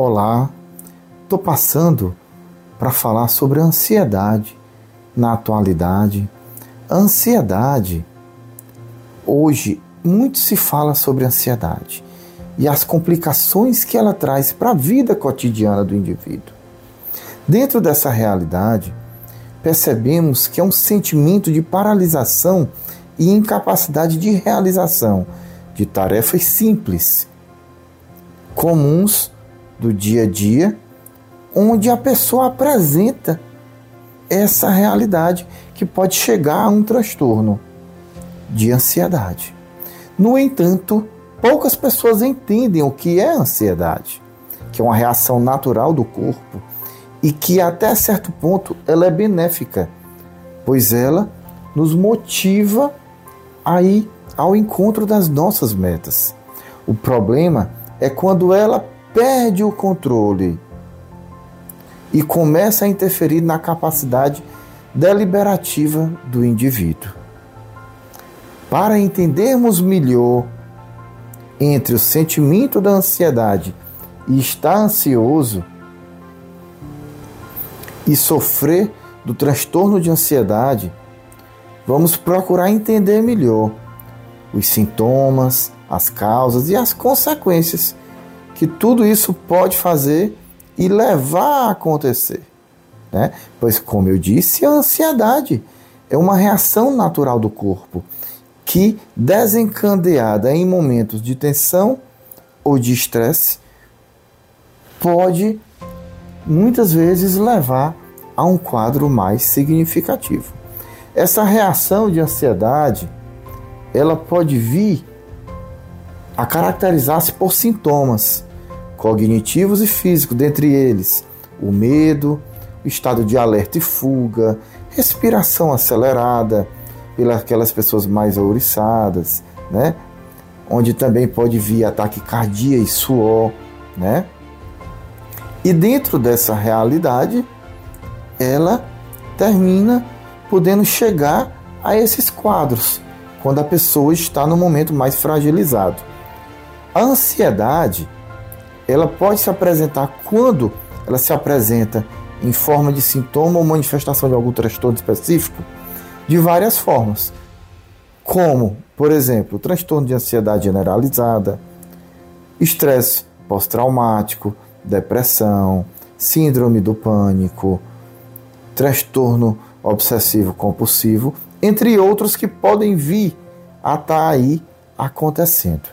Olá, estou passando para falar sobre a ansiedade na atualidade. Ansiedade, hoje, muito se fala sobre ansiedade e as complicações que ela traz para a vida cotidiana do indivíduo. Dentro dessa realidade, percebemos que é um sentimento de paralisação e incapacidade de realização de tarefas simples, comuns do dia a dia, onde a pessoa apresenta essa realidade que pode chegar a um transtorno de ansiedade. No entanto, poucas pessoas entendem o que é ansiedade, que é uma reação natural do corpo e que até certo ponto ela é benéfica, pois ela nos motiva a ir ao encontro das nossas metas. O problema é quando ela perde o controle e começa a interferir na capacidade deliberativa do indivíduo. Para entendermos melhor entre o sentimento da ansiedade e estar ansioso e sofrer do transtorno de ansiedade, vamos procurar entender melhor os sintomas, as causas e as consequências que tudo isso pode fazer e levar a acontecer. Né? Pois, como eu disse, a ansiedade é uma reação natural do corpo que, desencadeada em momentos de tensão ou de estresse, pode muitas vezes levar a um quadro mais significativo. Essa reação de ansiedade, ela pode vir a caracterizar-se por sintomas cognitivos e físicos, dentre eles o medo, o estado de alerta e fuga, respiração acelerada pelas aquelas pessoas mais ouriçadas, né? Onde também pode vir ataque cardíaco e suor, né? E dentro dessa realidade, ela termina podendo chegar a esses quadros quando a pessoa está no momento mais fragilizado. A ansiedade ela pode se apresentar quando ela se apresenta em forma de sintoma ou manifestação de algum transtorno específico de várias formas, como, por exemplo, transtorno de ansiedade generalizada, estresse pós-traumático, depressão, síndrome do pânico, transtorno obsessivo compulsivo, entre outros que podem vir a estar tá aí acontecendo.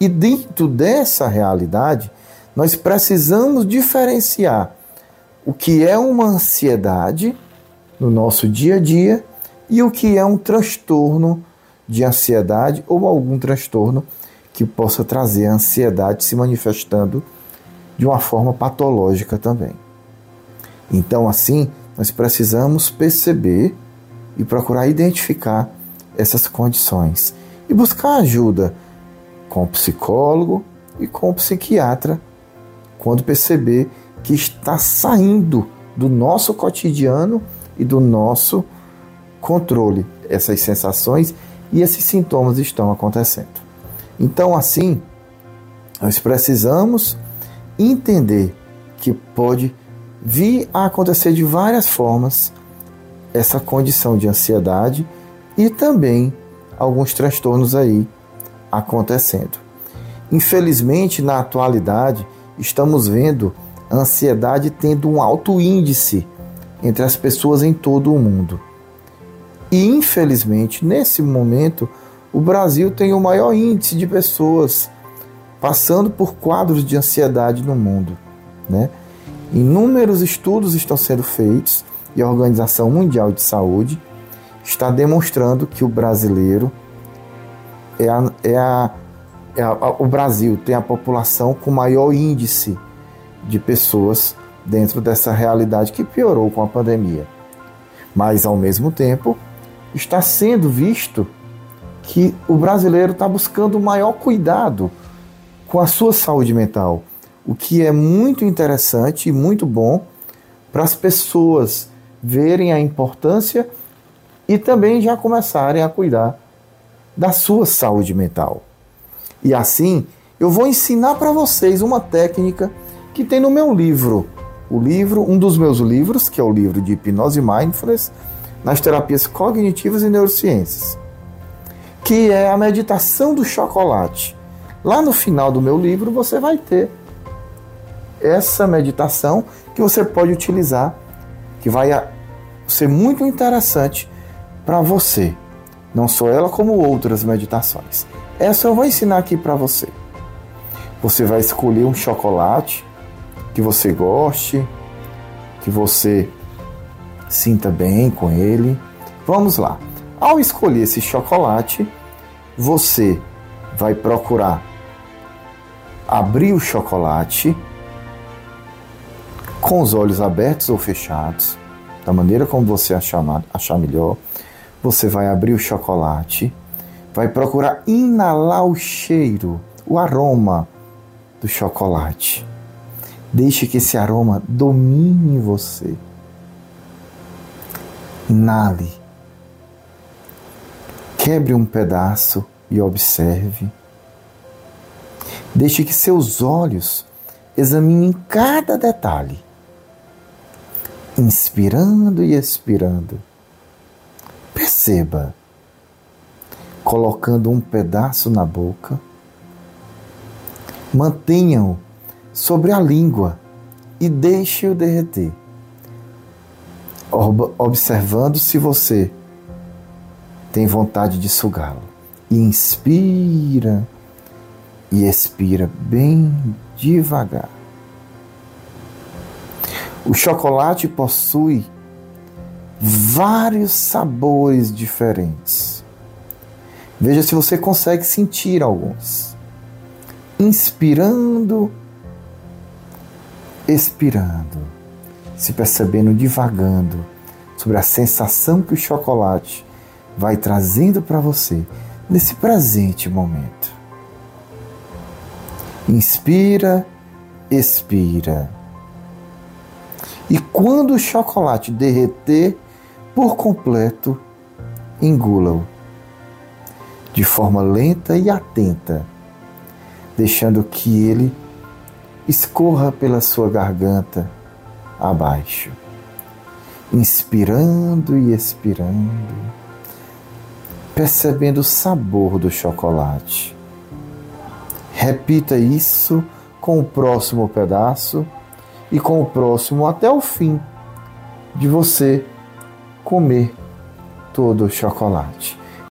E dentro dessa realidade, nós precisamos diferenciar o que é uma ansiedade no nosso dia a dia e o que é um transtorno de ansiedade ou algum transtorno que possa trazer a ansiedade se manifestando de uma forma patológica também. Então, assim, nós precisamos perceber e procurar identificar essas condições e buscar ajuda com o psicólogo e com o psiquiatra quando perceber que está saindo do nosso cotidiano e do nosso controle essas sensações e esses sintomas estão acontecendo. Então, assim, nós precisamos entender que pode vir a acontecer de várias formas essa condição de ansiedade e também alguns transtornos aí acontecendo. Infelizmente, na atualidade, estamos vendo a ansiedade tendo um alto índice entre as pessoas em todo o mundo. E infelizmente, nesse momento, o Brasil tem o maior índice de pessoas passando por quadros de ansiedade no mundo. Né? Inúmeros estudos estão sendo feitos e a Organização Mundial de Saúde está demonstrando que o brasileiro é a, é a o Brasil tem a população com maior índice de pessoas dentro dessa realidade que piorou com a pandemia. Mas, ao mesmo tempo, está sendo visto que o brasileiro está buscando maior cuidado com a sua saúde mental, o que é muito interessante e muito bom para as pessoas verem a importância e também já começarem a cuidar da sua saúde mental. E assim, eu vou ensinar para vocês uma técnica que tem no meu livro. O livro, um dos meus livros, que é o livro de hipnose mindfulness, nas terapias cognitivas e neurociências, que é a meditação do chocolate. Lá no final do meu livro você vai ter essa meditação que você pode utilizar, que vai ser muito interessante para você. Não só ela, como outras meditações. Essa eu vou ensinar aqui para você. Você vai escolher um chocolate que você goste, que você sinta bem com ele. Vamos lá. Ao escolher esse chocolate, você vai procurar abrir o chocolate com os olhos abertos ou fechados, da maneira como você achar, achar melhor. Você vai abrir o chocolate, vai procurar inalar o cheiro, o aroma do chocolate. Deixe que esse aroma domine você. Inale. Quebre um pedaço e observe. Deixe que seus olhos examinem cada detalhe, inspirando e expirando. Perceba, colocando um pedaço na boca, mantenha-o sobre a língua e deixe-o derreter, observando se você tem vontade de sugá-lo. Inspira e expira bem devagar. O chocolate possui vários sabores diferentes. Veja se você consegue sentir alguns. Inspirando, expirando, se percebendo divagando sobre a sensação que o chocolate vai trazendo para você nesse presente momento. Inspira, expira. E quando o chocolate derreter por completo, engula-o de forma lenta e atenta, deixando que ele escorra pela sua garganta abaixo, inspirando e expirando percebendo o sabor do chocolate. Repita isso com o próximo pedaço e com o próximo até o fim de você comer todo o chocolate.